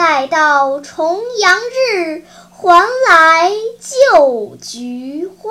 待到重阳日，还来就菊花。